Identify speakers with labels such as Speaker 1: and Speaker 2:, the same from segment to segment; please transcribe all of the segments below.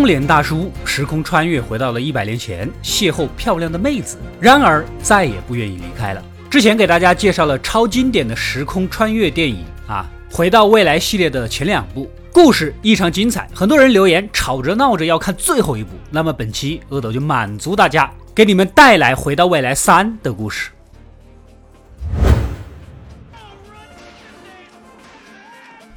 Speaker 1: 中年大叔时空穿越回到了一百年前，邂逅漂亮的妹子，然而再也不愿意离开了。之前给大家介绍了超经典的时空穿越电影啊，回到未来系列的前两部故事异常精彩，很多人留言吵着闹着要看最后一部。那么本期阿斗就满足大家，给你们带来回到未来三的故事。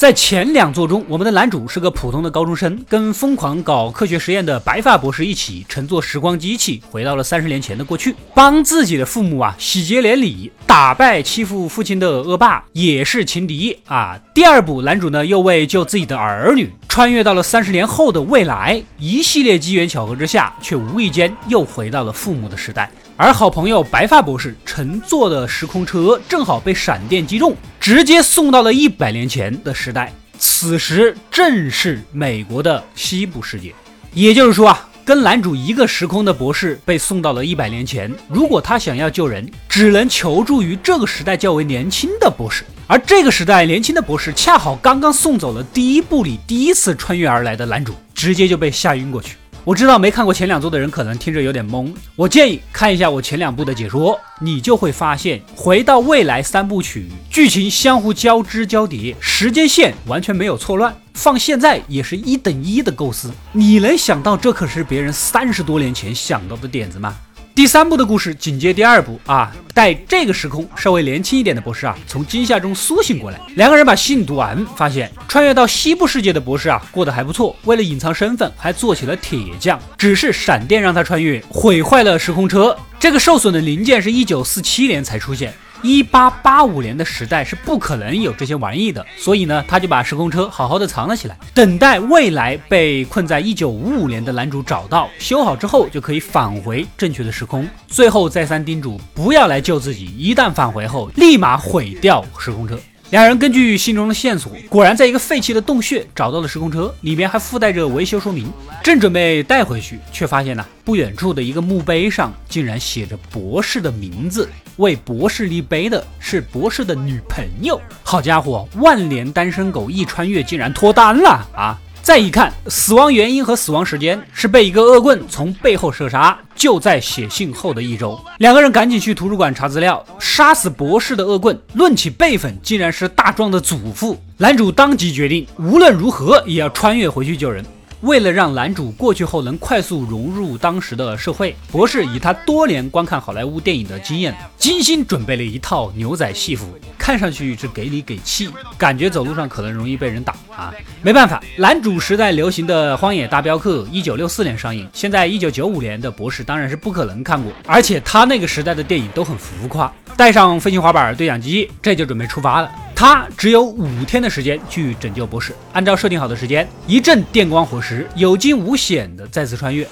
Speaker 1: 在前两作中，我们的男主是个普通的高中生，跟疯狂搞科学实验的白发博士一起乘坐时光机器，回到了三十年前的过去，帮自己的父母啊喜结连理，打败欺负父亲的恶霸，也是情敌啊。第二部，男主呢又为救自己的儿女，穿越到了三十年后的未来，一系列机缘巧合之下，却无意间又回到了父母的时代。而好朋友白发博士乘坐的时空车正好被闪电击中，直接送到了一百年前的时代。此时正是美国的西部世界，也就是说啊，跟男主一个时空的博士被送到了一百年前。如果他想要救人，只能求助于这个时代较为年轻的博士。而这个时代年轻的博士恰好刚刚送走了第一部里第一次穿越而来的男主，直接就被吓晕过去。我知道没看过前两作的人可能听着有点懵，我建议看一下我前两部的解说，你就会发现，回到未来三部曲剧情相互交织交叠，时间线完全没有错乱，放现在也是一等一的构思。你能想到这可是别人三十多年前想到的点子吗？第三部的故事紧接第二部啊，带这个时空稍微年轻一点的博士啊，从惊吓中苏醒过来，两个人把信读完，发现穿越到西部世界的博士啊，过得还不错，为了隐藏身份，还做起了铁匠，只是闪电让他穿越，毁坏了时空车，这个受损的零件是一九四七年才出现。一八八五年的时代是不可能有这些玩意的，所以呢，他就把时空车好好的藏了起来，等待未来被困在一九五五年的男主找到修好之后，就可以返回正确的时空。最后再三叮嘱不要来救自己，一旦返回后立马毁掉时空车。两人根据信中的线索，果然在一个废弃的洞穴找到了时空车，里面还附带着维修说明。正准备带回去，却发现呢，不远处的一个墓碑上竟然写着博士的名字。为博士立碑的是博士的女朋友。好家伙，万年单身狗一穿越竟然脱单了啊！再一看，死亡原因和死亡时间是被一个恶棍从背后射杀，就在写信后的一周。两个人赶紧去图书馆查资料，杀死博士的恶棍，论起辈分，竟然是大壮的祖父。男主当即决定，无论如何也要穿越回去救人。为了让男主过去后能快速融入当时的社会，博士以他多年观看好莱坞电影的经验，精心准备了一套牛仔戏服，看上去是给里给气，感觉走路上可能容易被人打啊！没办法，男主时代流行的《荒野大镖客》一九六四年上映，现在一九九五年的博士当然是不可能看过，而且他那个时代的电影都很浮夸。带上飞行滑板、对讲机，这就准备出发了。他只有五天的时间去拯救博士。按照设定好的时间，一阵电光火石，有惊无险的再次穿越。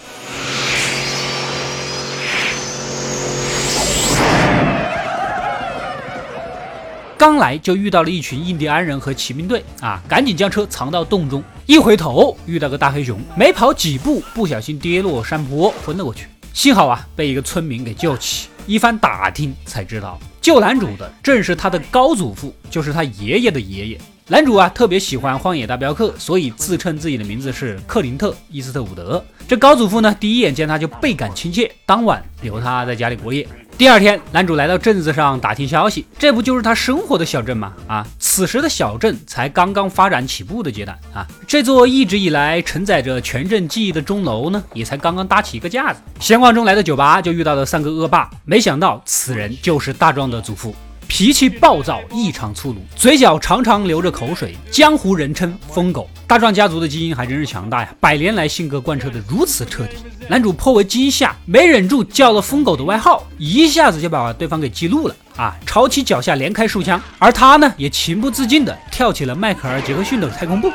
Speaker 1: 刚来就遇到了一群印第安人和骑兵队啊，赶紧将车藏到洞中。一回头遇到个大黑熊，没跑几步，不小心跌落山坡，昏了过去。幸好啊，被一个村民给救起。一番打听才知道，救男主的正是他的高祖父，就是他爷爷的爷爷。男主啊，特别喜欢《荒野大镖客》，所以自称自己的名字是克林特·伊斯特伍德。这高祖父呢，第一眼见他就倍感亲切，当晚留他在家里过夜。第二天，男主来到镇子上打听消息，这不就是他生活的小镇吗？啊，此时的小镇才刚刚发展起步的阶段啊，这座一直以来承载着全镇记忆的钟楼呢，也才刚刚搭起一个架子。闲逛中来到酒吧，就遇到了三个恶霸，没想到此人就是大壮的祖父。脾气暴躁，异常粗鲁，嘴角常常流着口水，江湖人称疯狗。大壮家族的基因还真是强大呀，百年来性格贯彻的如此彻底。男主颇为惊吓，没忍住叫了疯狗的外号，一下子就把对方给激怒了啊！朝其脚下连开数枪，而他呢，也情不自禁的跳起了迈克尔·杰克逊的太空步。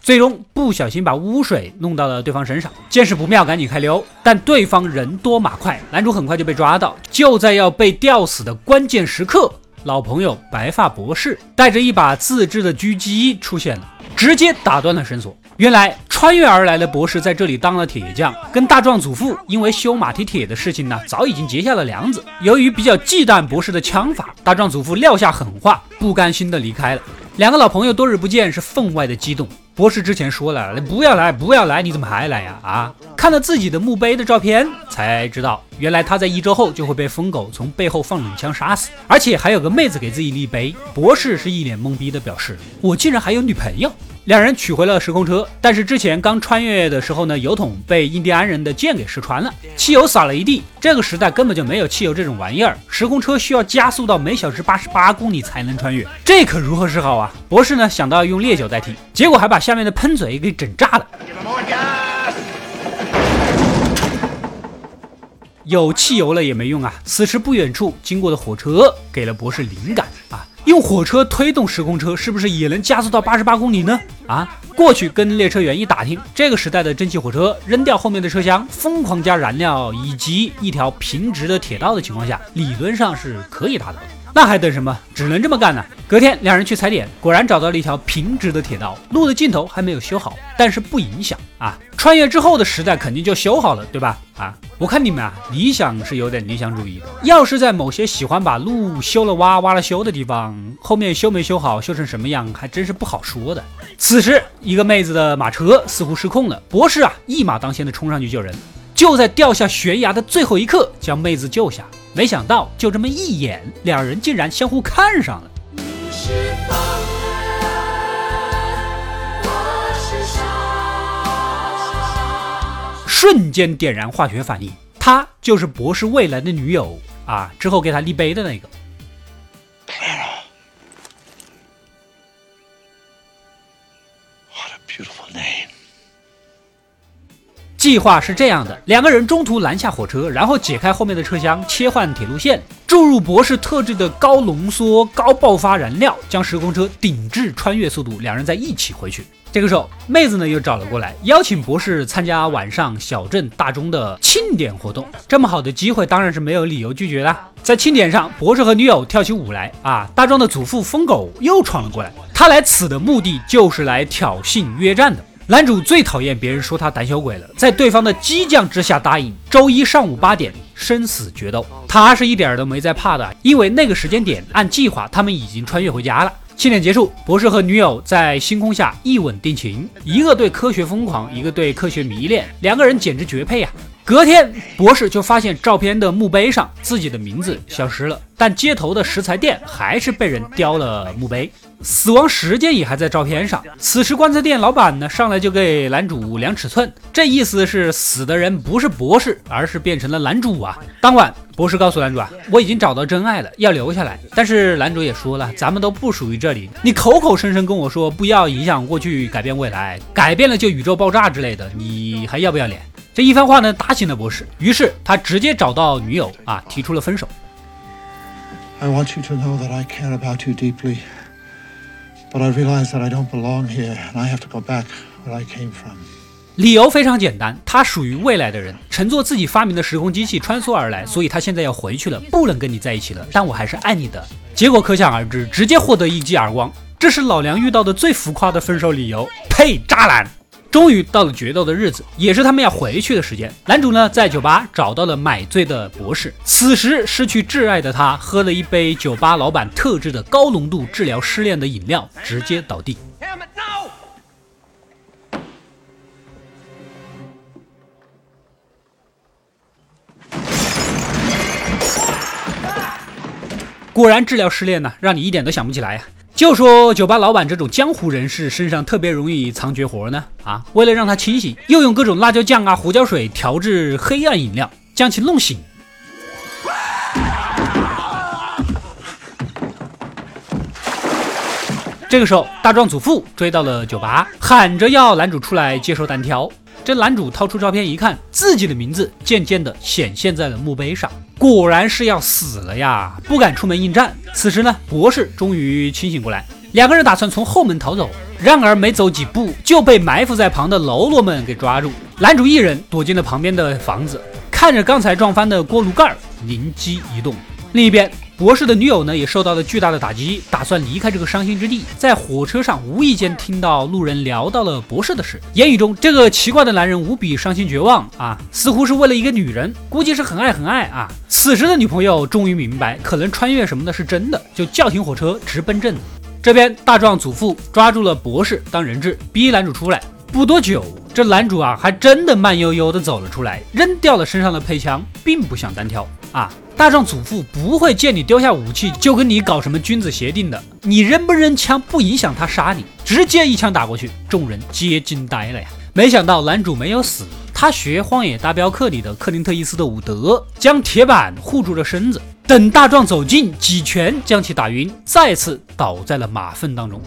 Speaker 1: 最终不小心把污水弄到了对方身上，见势不妙，赶紧开溜。但对方人多马快，男主很快就被抓到。就在要被吊死的关键时刻，老朋友白发博士带着一把自制的狙击出现了。直接打断了绳索。原来穿越而来的博士在这里当了铁匠，跟大壮祖父因为修马蹄铁的事情呢，早已经结下了梁子。由于比较忌惮博士的枪法，大壮祖父撂下狠话，不甘心的离开了。两个老朋友多日不见，是分外的激动。博士之前说了，不要来，不要来，你怎么还来呀？啊！看了自己的墓碑的照片，才知道原来他在一周后就会被疯狗从背后放冷枪杀死，而且还有个妹子给自己立碑。博士是一脸懵逼的表示：“我竟然还有女朋友。”两人取回了时空车，但是之前刚穿越的时候呢，油桶被印第安人的剑给射穿了，汽油洒了一地。这个时代根本就没有汽油这种玩意儿，时空车需要加速到每小时八十八公里才能穿越，这可如何是好啊？博士呢想到用烈酒代替，结果还把下面的喷嘴给整炸了。有汽油了也没用啊！此时不远处经过的火车给了博士灵感啊。用火车推动时空车，是不是也能加速到八十八公里呢？啊，过去跟列车员一打听，这个时代的蒸汽火车，扔掉后面的车厢，疯狂加燃料，以及一条平直的铁道的情况下，理论上是可以达到的。那还等什么？只能这么干了。隔天，两人去踩点，果然找到了一条平直的铁道，路的尽头还没有修好，但是不影响啊。穿越之后的时代肯定就修好了，对吧？啊，我看你们啊，理想是有点理想主义的。要是在某些喜欢把路修了挖、挖了修的地方，后面修没修好，修成什么样，还真是不好说的。此时，一个妹子的马车似乎失控了，博士啊，一马当先的冲上去救人，就在掉下悬崖的最后一刻，将妹子救下。没想到，就这么一眼，两人竟然相互看上了。瞬间点燃化学反应，她就是博士未来的女友啊！之后给他立碑的那个。What a beautiful name. 计划是这样的：两个人中途拦下火车，然后解开后面的车厢，切换铁路线，注入博士特制的高浓缩、高爆发燃料，将时空车顶至穿越速度，两人再一起回去。这个时候，妹子呢又找了过来，邀请博士参加晚上小镇大钟的庆典活动。这么好的机会，当然是没有理由拒绝的。在庆典上，博士和女友跳起舞来啊！大壮的祖父疯狗又闯了过来，他来此的目的就是来挑衅约战的。男主最讨厌别人说他胆小鬼了，在对方的激将之下答应周一上午八点生死决斗。他是一点都没在怕的，因为那个时间点按计划他们已经穿越回家了。庆典结束，博士和女友在星空下一吻定情，一个对科学疯狂，一个对科学迷恋，两个人简直绝配啊！隔天，博士就发现照片的墓碑上自己的名字消失了，但街头的食材店还是被人雕了墓碑。死亡时间也还在照片上。此时棺材店老板呢上来就给男主量尺寸，这意思是死的人不是博士，而是变成了男主啊。当晚，博士告诉男主啊，我已经找到真爱了，要留下来。但是男主也说了，咱们都不属于这里。你口口声声跟我说不要影响过去，改变未来，改变了就宇宙爆炸之类的，你还要不要脸？这一番话呢打醒了博士，于是他直接找到女友啊，提出了分手。I want you to know that I care about you deeply. But I realize that I don't belong here, and I have to go back where I came from. 理由非常简单，他属于未来的人，乘坐自己发明的时空机器穿梭而来，所以他现在要回去了，不能跟你在一起了。但我还是爱你的。结果可想而知，直接获得一记耳光。这是老梁遇到的最浮夸的分手理由。呸，渣男！终于到了决斗的日子，也是他们要回去的时间。男主呢，在酒吧找到了买醉的博士。此时失去挚爱的他，喝了一杯酒吧老板特制的高浓度治疗失恋的饮料，直接倒地。果然，治疗失恋呢，让你一点都想不起来呀。就说酒吧老板这种江湖人士身上特别容易藏绝活呢啊！为了让他清醒，又用各种辣椒酱啊、胡椒水调制黑暗饮料，将其弄醒。这个时候，大壮祖父追到了酒吧，喊着要男主出来接受单挑。这男主掏出照片一看，自己的名字渐渐地显现在了墓碑上，果然是要死了呀！不敢出门应战。此时呢，博士终于清醒过来，两个人打算从后门逃走，然而没走几步就被埋伏在旁的喽啰们给抓住。男主一人躲进了旁边的房子，看着刚才撞翻的锅炉盖，灵机一动。另一边，博士的女友呢也受到了巨大的打击，打算离开这个伤心之地。在火车上无意间听到路人聊到了博士的事，言语中这个奇怪的男人无比伤心绝望啊，似乎是为了一个女人，估计是很爱很爱啊。此时的女朋友终于明白，可能穿越什么的是真的，就叫停火车，直奔镇子。这边大壮祖父抓住了博士当人质，逼男主出来。不多久，这男主啊还真的慢悠悠的走了出来，扔掉了身上的配枪，并不想单挑啊。大壮祖父不会见你丢下武器就跟你搞什么君子协定的，你扔不扔枪不影响他杀你，直接一枪打过去，众人皆惊呆了呀。没想到男主没有死，他学《荒野大镖客》里的克林特·伊斯的伍德，将铁板护住了身子。等大壮走近，几拳将其打晕，再次倒在了马粪当中。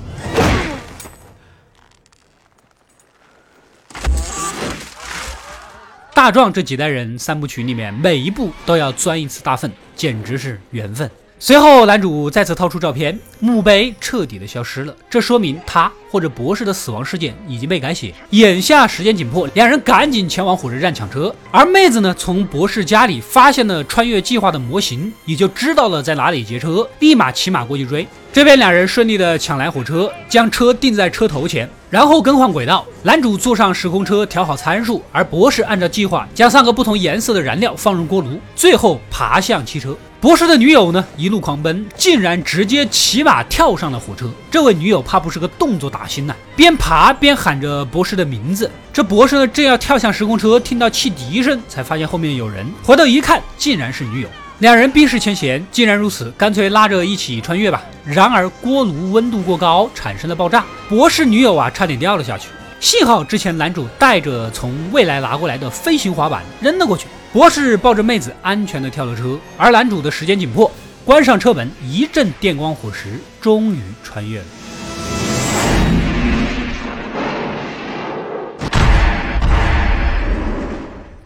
Speaker 1: 大壮这几代人三部曲里面，每一部都要钻一次大粪，简直是缘分。随后，男主再次掏出照片，墓碑彻底的消失了，这说明他或者博士的死亡事件已经被改写。眼下时间紧迫，两人赶紧前往火车站抢车。而妹子呢，从博士家里发现了穿越计划的模型，也就知道了在哪里劫车，立马骑马过去追。这边两人顺利的抢来火车，将车定在车头前，然后更换轨道。男主坐上时空车，调好参数，而博士按照计划将三个不同颜色的燃料放入锅炉，最后爬向汽车。博士的女友呢，一路狂奔，竟然直接骑马跳上了火车。这位女友怕不是个动作打星呐，边爬边喊着博士的名字。这博士呢，正要跳向时空车，听到汽笛声，才发现后面有人，回头一看，竟然是女友。两人冰释前嫌，既然如此，干脆拉着一起穿越吧。然而锅炉温度过高，产生了爆炸，博士女友啊差点掉了下去。幸好之前男主带着从未来拿过来的飞行滑板扔了过去，博士抱着妹子安全的跳了车。而男主的时间紧迫，关上车门，一阵电光火石，终于穿越了。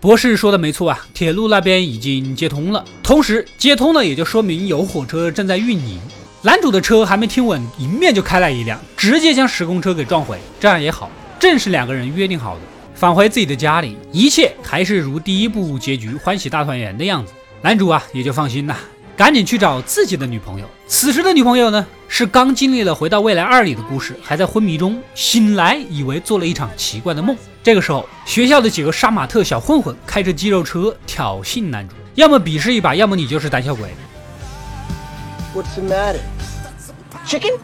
Speaker 1: 博士说的没错啊，铁路那边已经接通了，同时接通了也就说明有火车正在运营。男主的车还没停稳，迎面就开来一辆，直接将时空车给撞毁。这样也好，正是两个人约定好的。返回自己的家里，一切还是如第一部结局欢喜大团圆的样子，男主啊也就放心了。赶紧去找自己的女朋友。此时的女朋友呢，是刚经历了《回到未来二》里的故事，还在昏迷中，醒来以为做了一场奇怪的梦。这个时候，学校的几个杀马特小混混开着肌肉车挑衅男主，要么比试一把，要么你就是胆小鬼。What's the matter? Chicken?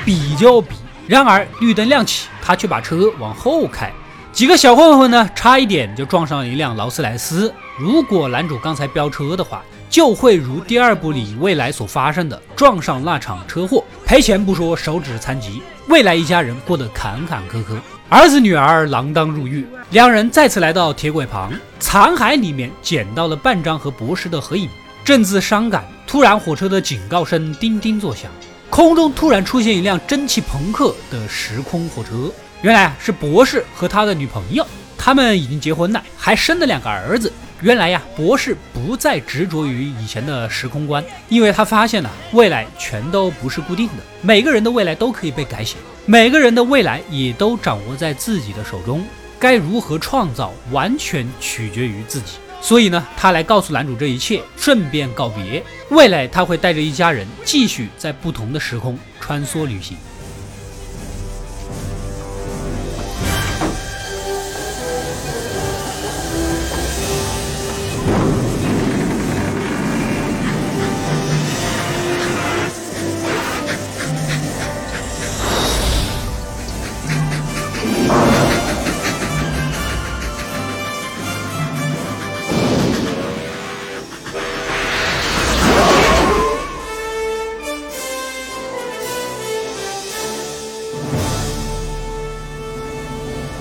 Speaker 1: 比就比，然而绿灯亮起，他却把车往后开。几个小混混呢，差一点就撞上了一辆劳斯莱斯。如果男主刚才飙车的话，就会如第二部里未来所发生的，撞上那场车祸，赔钱不说，手指残疾，未来一家人过得坎坎坷坷，儿子女儿锒铛入狱。两人再次来到铁轨旁，残骸里面捡到了半张和博士的合影，正自伤感，突然火车的警告声叮叮作响，空中突然出现一辆蒸汽朋克的时空火车。原来是博士和他的女朋友，他们已经结婚了，还生了两个儿子。原来呀，博士不再执着于以前的时空观，因为他发现了未来全都不是固定的，每个人的未来都可以被改写，每个人的未来也都掌握在自己的手中，该如何创造，完全取决于自己。所以呢，他来告诉男主这一切，顺便告别未来，他会带着一家人继续在不同的时空穿梭旅行。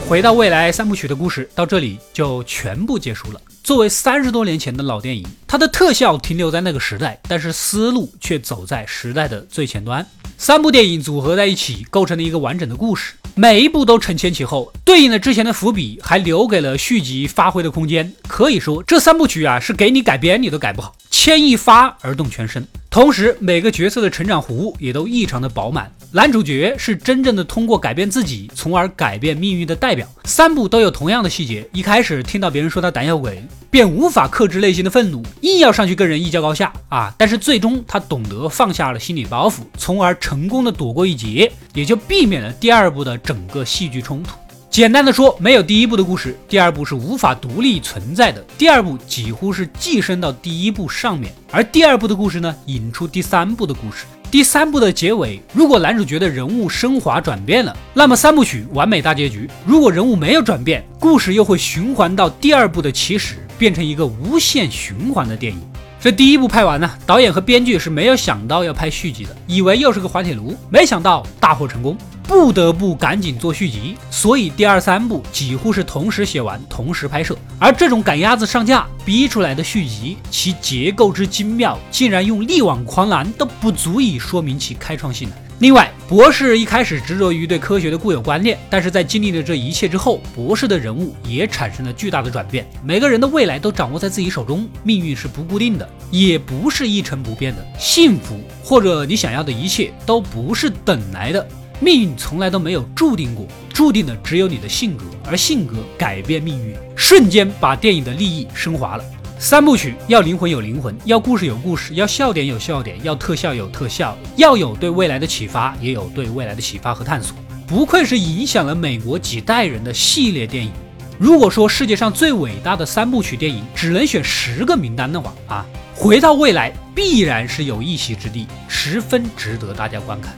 Speaker 1: 回到未来三部曲的故事到这里就全部结束了。作为三十多年前的老电影，它的特效停留在那个时代，但是思路却走在时代的最前端。三部电影组合在一起，构成了一个完整的故事，每一部都承前启后，对应了之前的伏笔，还留给了续集发挥的空间。可以说，这三部曲啊，是给你改编你都改不好，牵一发而动全身。同时，每个角色的成长弧也都异常的饱满。男主角是真正的通过改变自己，从而改变命运的代表。三部都有同样的细节：一开始听到别人说他胆小鬼，便无法克制内心的愤怒，硬要上去跟人一较高下啊！但是最终他懂得放下了心理包袱，从而成功的躲过一劫，也就避免了第二部的整个戏剧冲突。简单的说，没有第一部的故事，第二部是无法独立存在的。第二部几乎是寄生到第一部上面，而第二部的故事呢，引出第三部的故事。第三部的结尾，如果男主角的人物升华转变了，那么三部曲完美大结局；如果人物没有转变，故事又会循环到第二部的起始，变成一个无限循环的电影。这第一部拍完呢，导演和编剧是没有想到要拍续集的，以为又是个滑铁卢，没想到大获成功，不得不赶紧做续集，所以第二三部几乎是同时写完，同时拍摄。而这种赶鸭子上架逼出来的续集，其结构之精妙，竟然用力挽狂澜都不足以说明其开创性。另外，博士一开始执着于对科学的固有观念，但是在经历了这一切之后，博士的人物也产生了巨大的转变。每个人的未来都掌握在自己手中，命运是不固定的，也不是一成不变的。幸福或者你想要的一切都不是等来的，命运从来都没有注定过，注定的只有你的性格，而性格改变命运，瞬间把电影的利益升华了。三部曲要灵魂有灵魂，要故事有故事，要笑点有笑点，要特效有特效，要有对未来的启发，也有对未来的启发和探索。不愧是影响了美国几代人的系列电影。如果说世界上最伟大的三部曲电影只能选十个名单的话，啊，回到未来必然是有一席之地，十分值得大家观看。